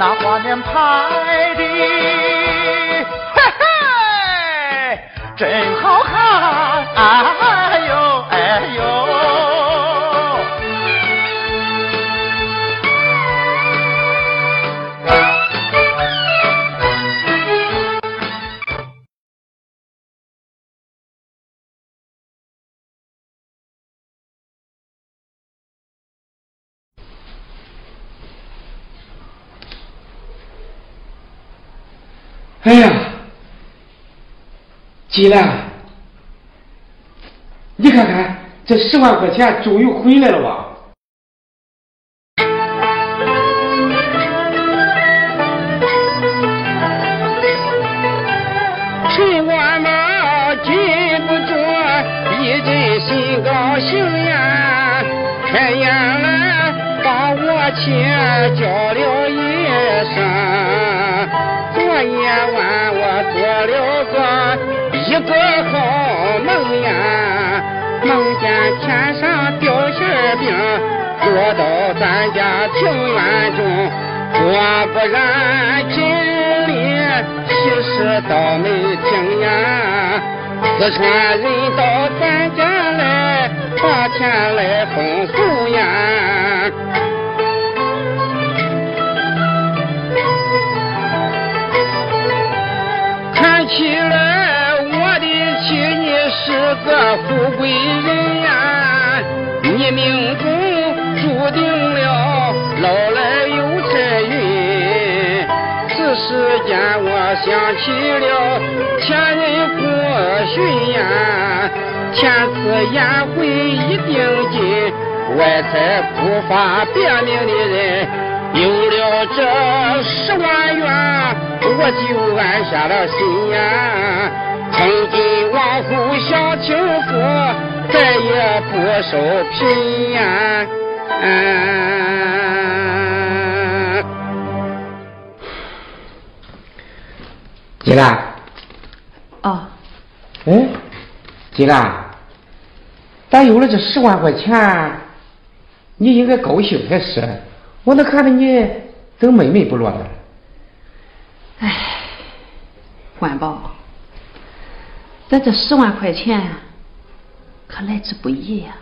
那画面拍的嘿嘿真好看，啊哎呀，吉兰，你看看这十万块钱终于回来了吧？果不然真的喜事到没听呀，四川人到咱家来把钱来丰收呀。看起来，我的妻你是个富贵人呀，你命中注定了老来有财运。见我想起了前人过训呀，天赐宴会一定金，外财不发别命的人。有了这十万元，我就安下了心呀。从今往后享清福，再也不受贫呀。金兰。哦。哎，金兰，咱有了这十万块钱，你应该高兴才是。我能看着你怎么闷闷不乐的？哎，环保，咱这十万块钱可来之不易呀。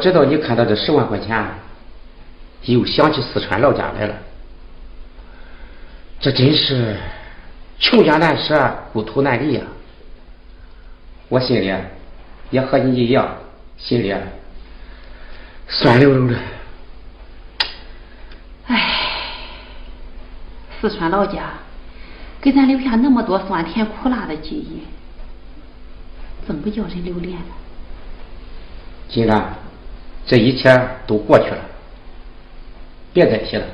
知道你看到这十万块钱，又想起四川老家来了。这真是穷家难舍，故土难离呀！我心里也和你一样，心里酸溜溜的。唉，四川老家给咱留下那么多酸甜苦辣的记忆，怎么叫人留恋呢？金兰，这一切都过去了，别再提了。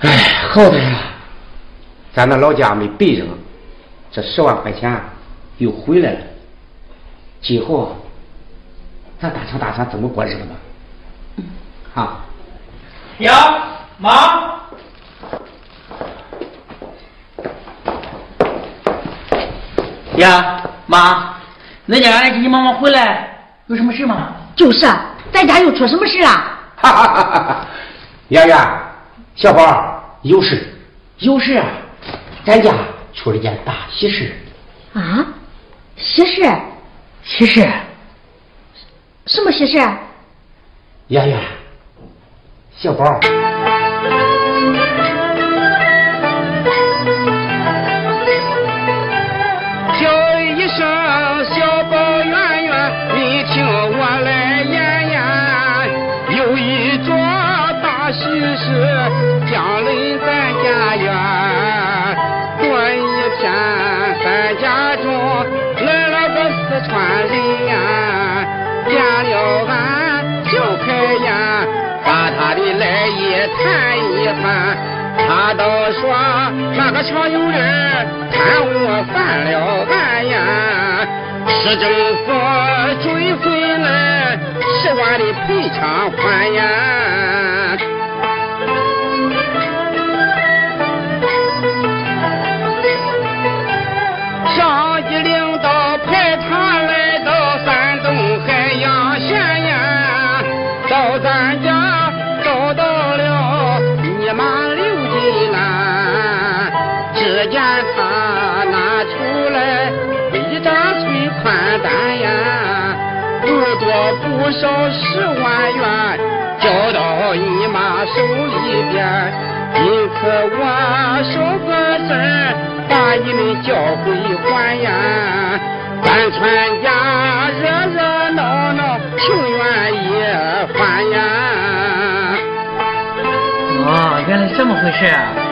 哎，好歹呀，咱那老家没白扔，这十万块钱又回来了。今后咱大厂大厂怎么过日子吧？嗯，好。呀，妈。呀，妈，恁家俺急急忙忙回来，有什么事吗？就是啊，咱家又出什么事了？哈哈哈哈哈！圆圆，小宝，有事，有事啊！咱家出了件大喜事。啊？喜事？喜事？什么喜事？圆圆，小宝。谈一谈。他倒说那个常有人贪污犯了案呀，市政府追回来十万的赔偿款呀。不少十万元交到你妈手里边，因此我说个字把你们叫回还呀。咱全家热热闹闹，情愿也还呀。哦，原来这么回事啊！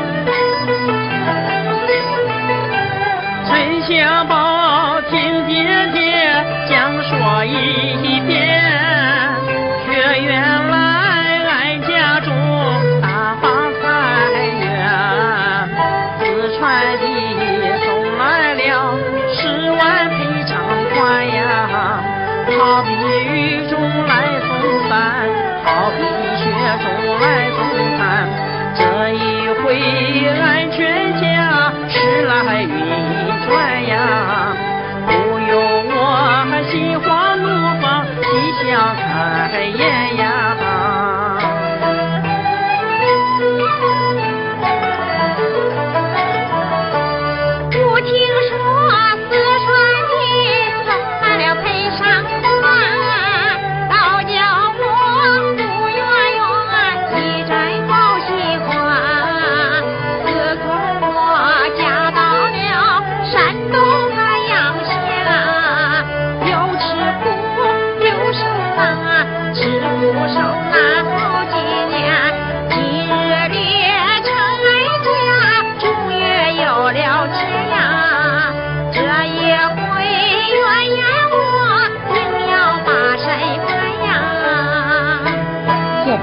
开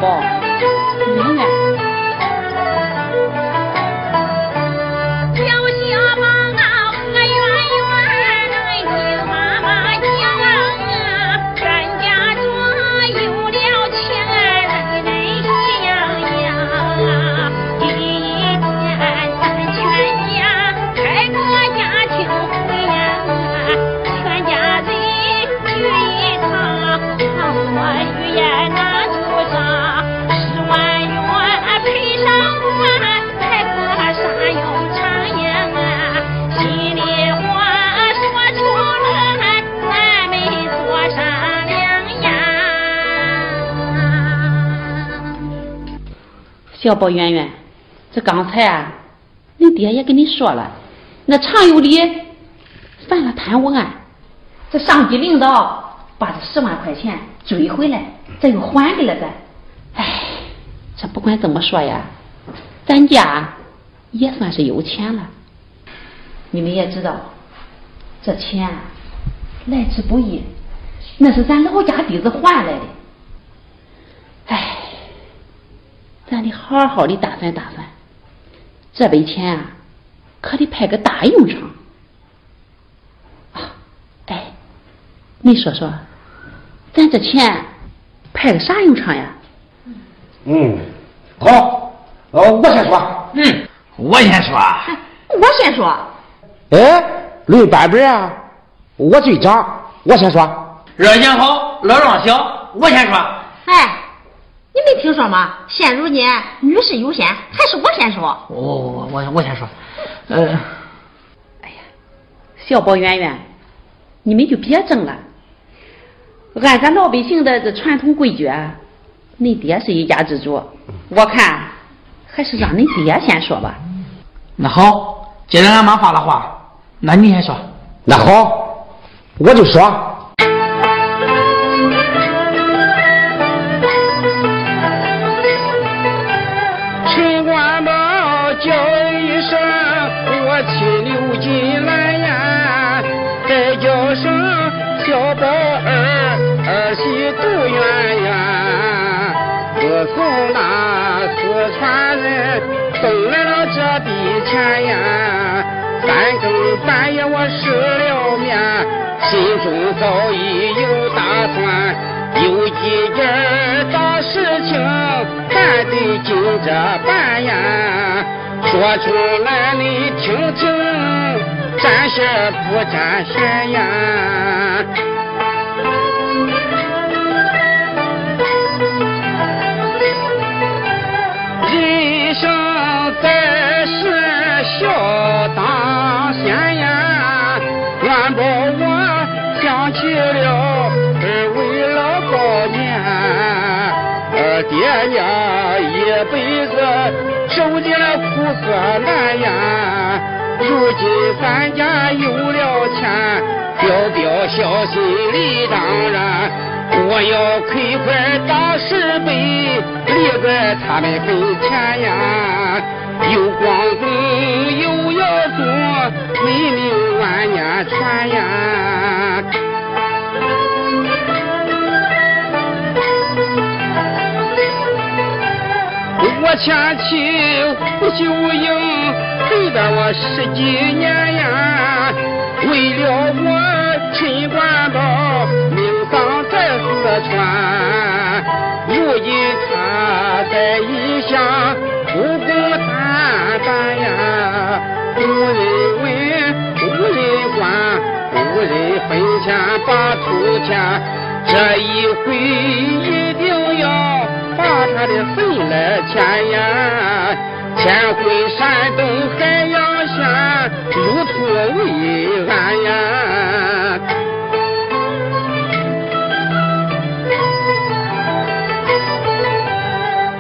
ball. 小宝圆圆，这刚才啊，你爹也跟你说了，那常有理犯了贪污案，这上级领导把这十万块钱追回来，这又还给了咱。哎，这不管怎么说呀，咱家也算是有钱了。你们也知道，这钱来之不易，那是咱老家底子换来的。哎，得好好的打算打算，这笔钱啊，可得派个大用场。啊，哎，你说说，咱这钱派个啥用场呀？嗯，好，呃，我先说。嗯，我先说。我先说。哎，论版本啊，我最长，我先说。热钱好，老让小，我先说。哎，你没听说吗？现如今女士优先，还是我先说。我，我我我先说。呃，哎呀，小宝圆圆，你们就别争了。按咱老百姓的这传统规矩，恁爹是一家之主，我看还是让恁爹先说吧。那好，既然俺妈发了话，那你先说。那好，我就说。儿，儿媳杜圆圆。自从那四川人送来了这笔钱呀，三更半夜我失了眠，心中早已有打算，有几件大事情，咱得紧着办呀。说出来你听听，沾线不沾线呀。儿爹娘一辈子受尽了苦涩难呀，如今咱家有了钱，表表孝心理当然。我要亏块大石碑，立在他们坟前呀，有光宗又耀宗，美名万年传呀。前妻胡秀英陪伴我十几年呀，为了我陈官宝命丧在四川，如今他在异乡不公坦白呀，无人问，无人管，无人分钱把土钱，这一回一定要把他的坟来迁呀，迁回山东海洋县，入土为安呀。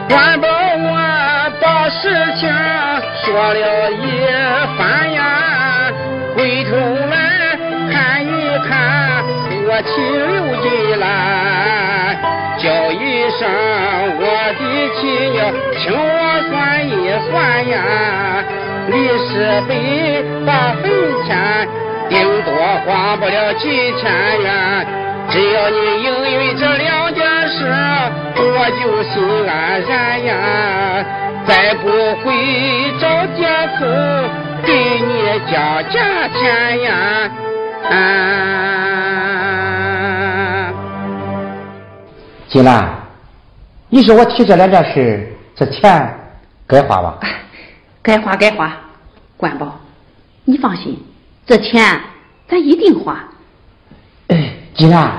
官保我把事情说了一我亲留进来，叫一声我的亲娘，请我算一算呀，李世北把坟钱顶多花不了几千元。只要你应允这两件事，我就心安然呀。再不会找借口给你加价钱呀。啊，金兰，你说我提这两件事，这钱该花吧？该花该花，管宝，你放心，这钱咱一定花。哎，金兰，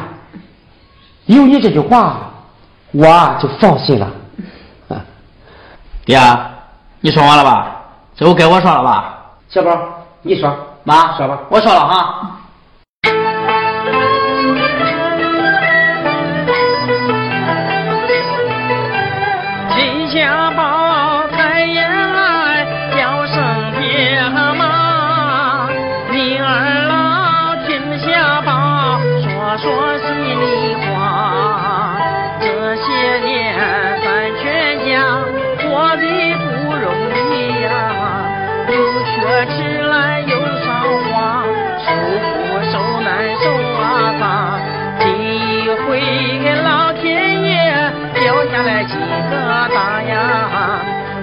有你这句话，我就放心了。啊，爹，你说完了吧？这回该我说了吧？小宝，你说，妈，说吧我说了哈。却迟来又伤慌，受苦受难受啊脏。这一回老天爷掉下来几个大呀，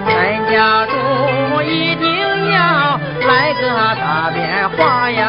咱家中一定要来个大变化呀！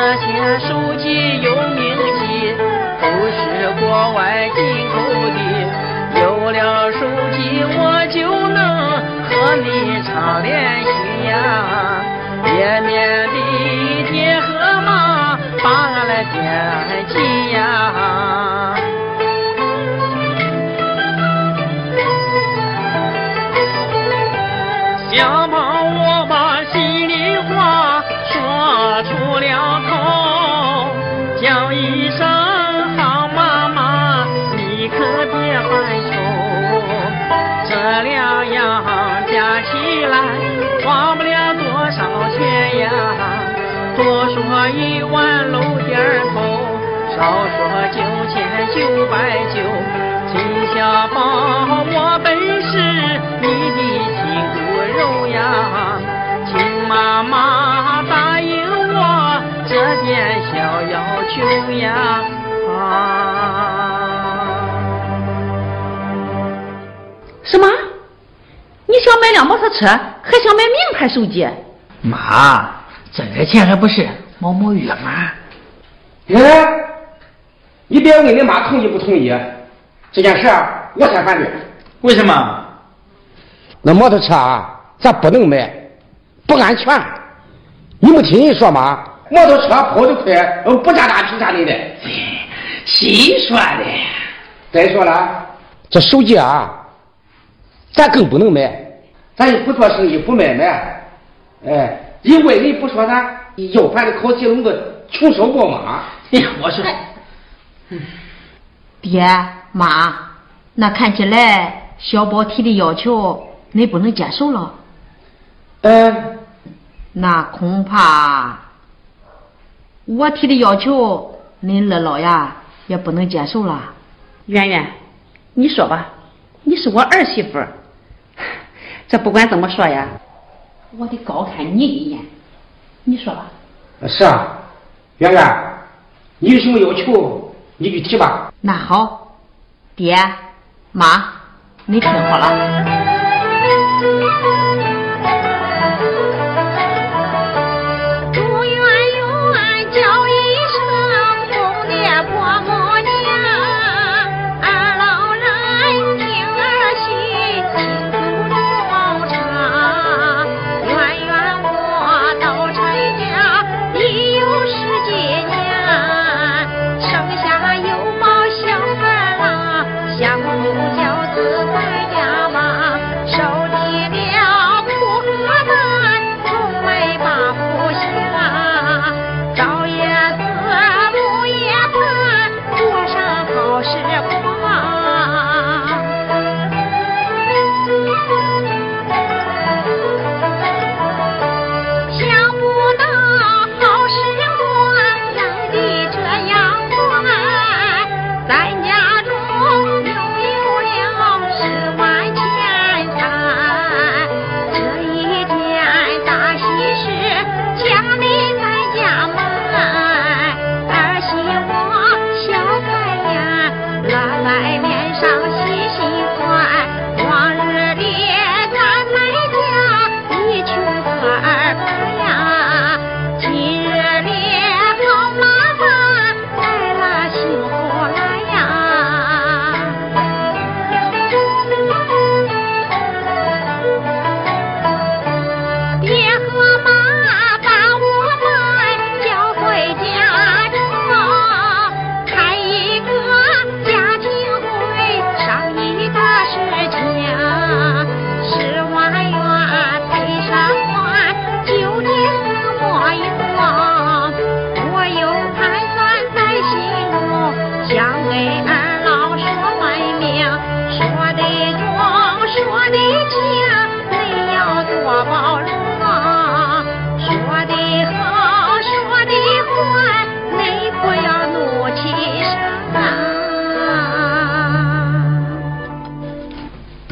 那些手机有名气，都是国外进口的。有了手机，我就能和你常联系呀，见面的爹和妈把俺来惦记呀。多说一碗露点头，少说九千九百九。秦小宝，我本是你的亲骨肉呀，请妈妈答应我这点小要求呀。啊什么？你想买辆摩托车，还想买名牌手机？妈，这点钱还不是毛毛雨吗？哎，你别问你妈同意不同意，这件事儿我先反对。为什么？那摩托车啊，咱不能买，不安全。你没听人说吗？摩托车跑得快，呃不占大停车位的。谁说的？再说了，这手机啊，咱更不能买，咱又不做生意，不买卖。哎，人外人不说咱要饭的烤鸡笼子穷烧过吗？哎呀，我说，爹妈，那看起来小宝提的要求你不能接受了，嗯，那恐怕我提的要求恁二老呀也不能接受了。圆圆，你说吧，你是我儿媳妇，这不管怎么说呀，我得高看你一眼。你说吧。是啊，圆圆，你有什么要求你就提吧。那好，爹妈，你听好了。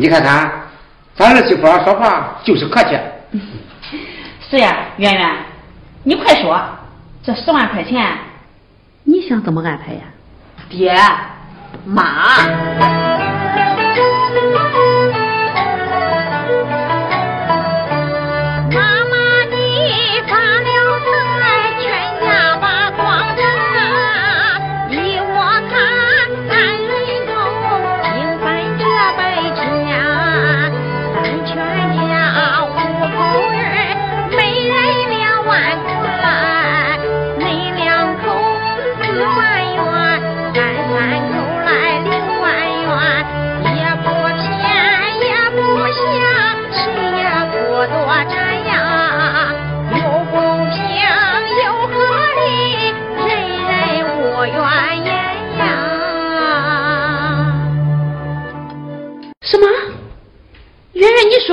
你看看，咱儿媳妇说话就是客气。是呀，圆圆，你快说，这十万块钱你想怎么安排呀？爹妈。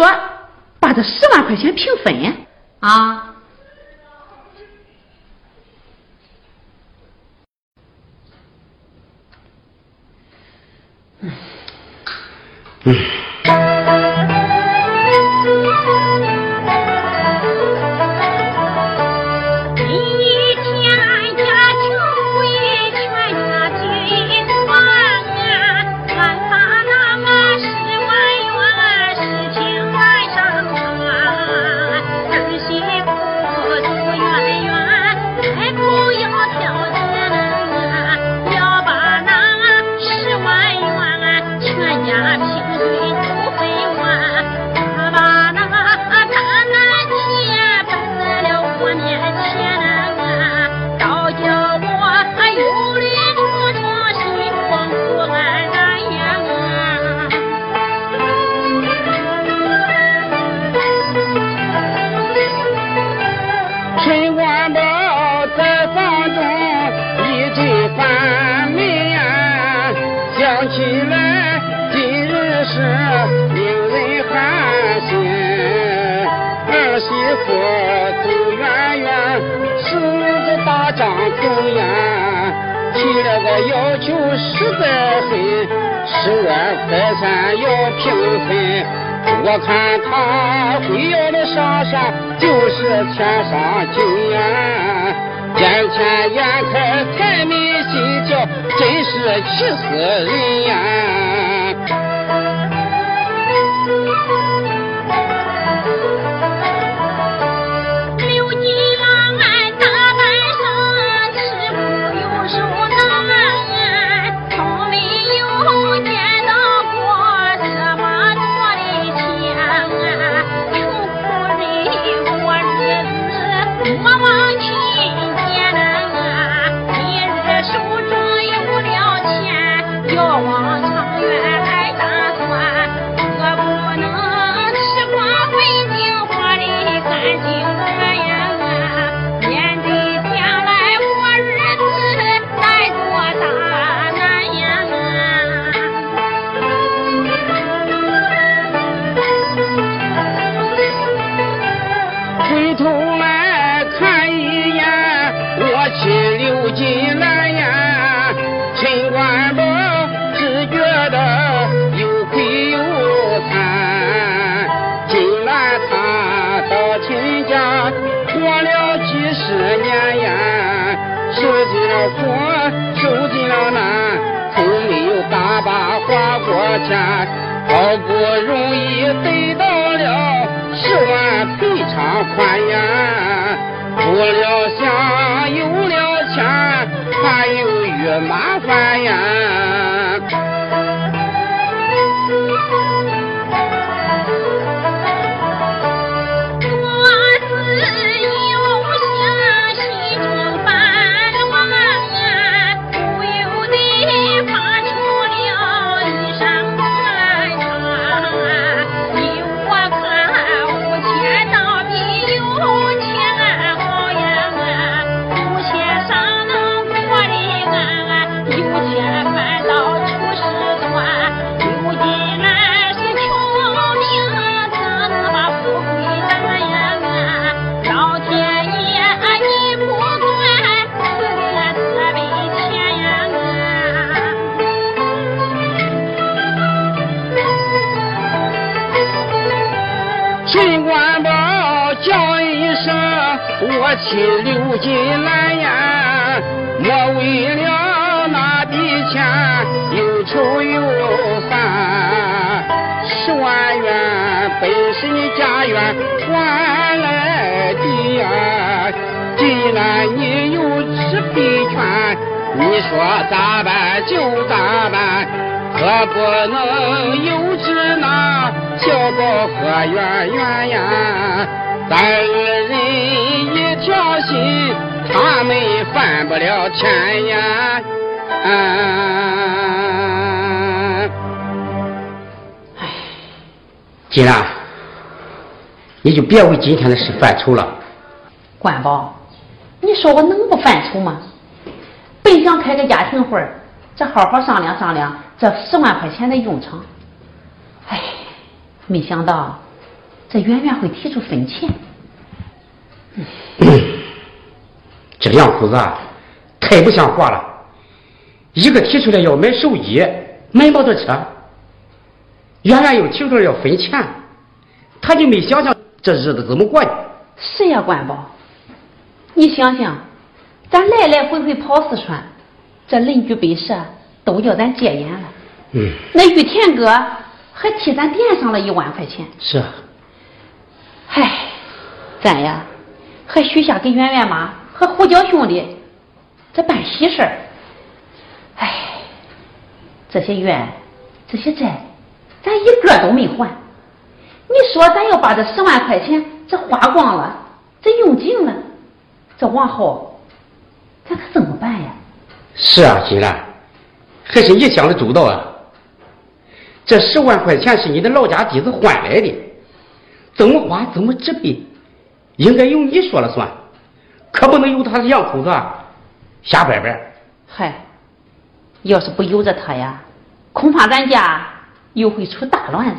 说把这十万块钱平分啊。气死人呀我受尽了难，从没有打把花过钱，好不容易得到了十万赔偿款呀，除了想有了钱，还有余麻烦呀。亲留进来呀，莫为了那笔钱又愁又烦。十万元本是你家园换来的呀，既然你有此笔权，你说咋办就咋办，可不能有旨那小宝和圆圆呀。咱二心，他们翻不了天呀。啊金兰，你就别为今天的事犯愁了。关宝，你说我能不犯愁吗？本想开个家庭会儿，这好好商量商量这十万块钱的用场。哎，没想到这圆圆会提出分钱。这两口子啊，太不像话了。一个提出来要买手机，买摩托车，圆圆又提出来要分钱，他就没想想这日子怎么过的。是呀，关宝，你想想，咱来来回回跑四川，这邻居本社都叫咱戒烟了。嗯，那玉田哥还替咱垫上了一万块钱。是啊，唉，咱呀，还许下给圆圆妈和胡椒兄弟这办喜事儿。唉，这些怨，这些债，咱一个都没还。你说咱要把这十万块钱这花光了，这用尽了，这往后咱可怎么办呀？是啊，金兰，还是你想的周到啊。这十万块钱是你的老家弟子换来的，怎么花怎么支配，应该由你说了算，可不能由他两口子瞎掰掰。嗨，要是不由着他呀，恐怕咱家又会出大乱子。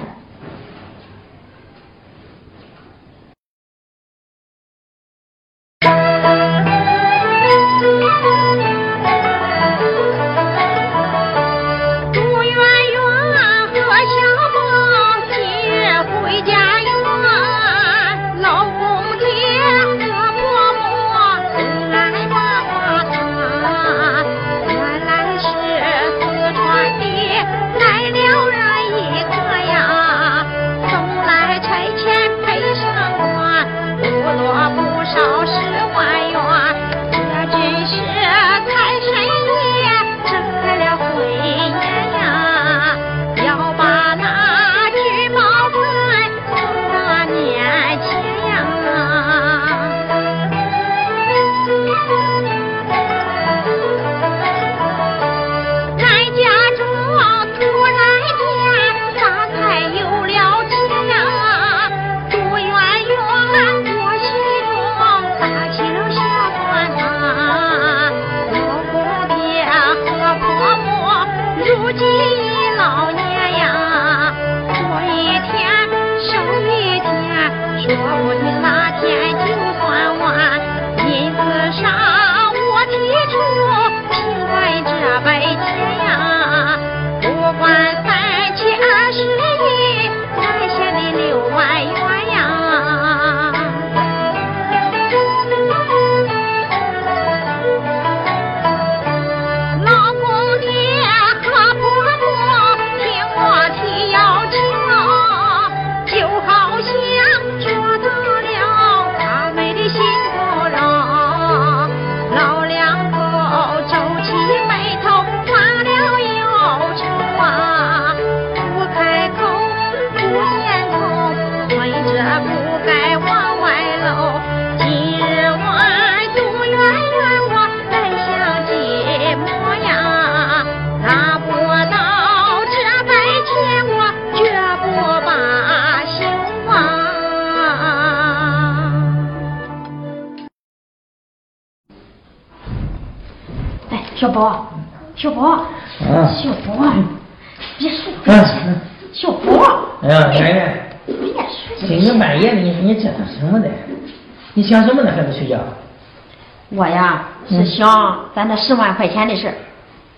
想咱那十万块钱的事儿。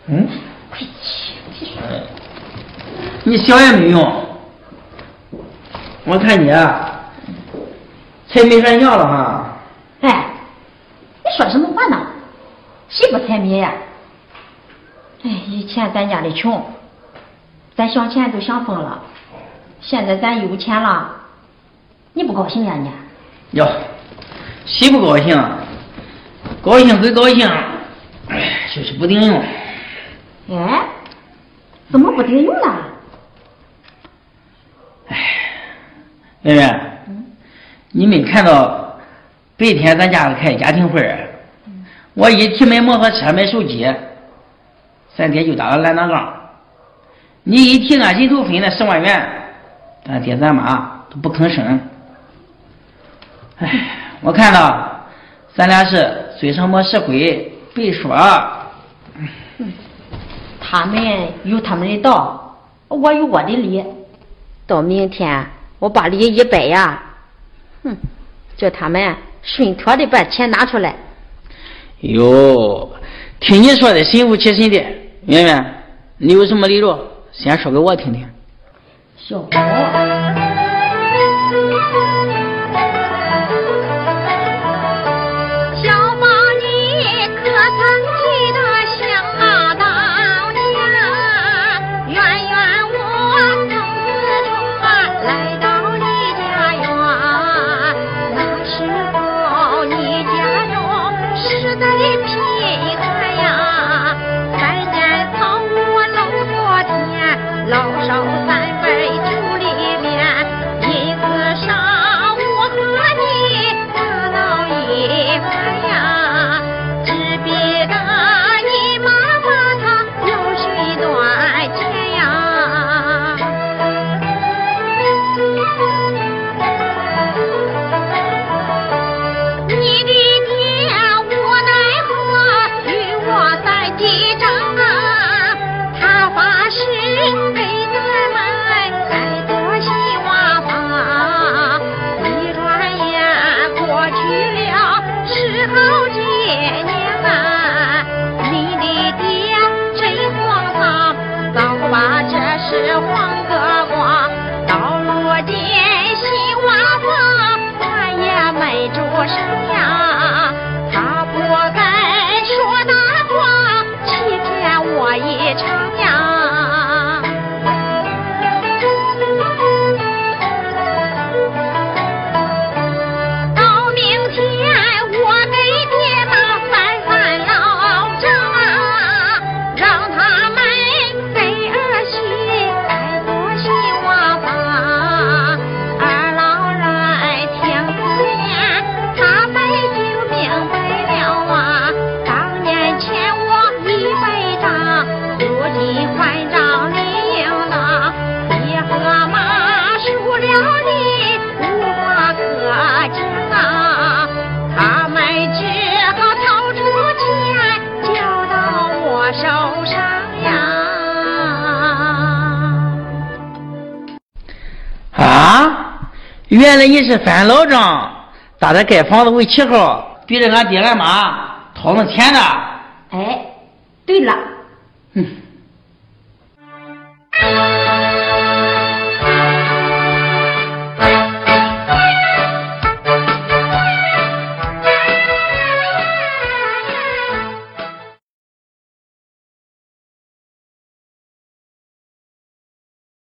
嗯？快去，你想也没用。我看你啊，才没算账了哈。哎，你说什么话呢？谁不财迷呀？哎，以前咱家里穷，咱想钱都想疯了。现在咱有钱了，你不高兴呀你？哟，谁不高兴？高兴归高兴，哎，就是不顶用。哎，怎么不顶用呢？圆圆，你没看到白天咱家开家庭会儿，我一提买摩托车、买手机，咱爹就打个烂大杠。你一提俺人头分那十万元，咱爹咱妈都不吭声。哎，我看到咱俩是嘴上没实惠，白说。他们有他们的道，我有我的理。到明天我把礼一摆呀，哼，叫他们顺妥的把钱拿出来。哟，听你说的神乎其神的，圆圆，你有什么理由？先说给我听听。小宝。原来你是翻老账，打着盖房子为旗号，逼着俺爹俺妈掏那钱的。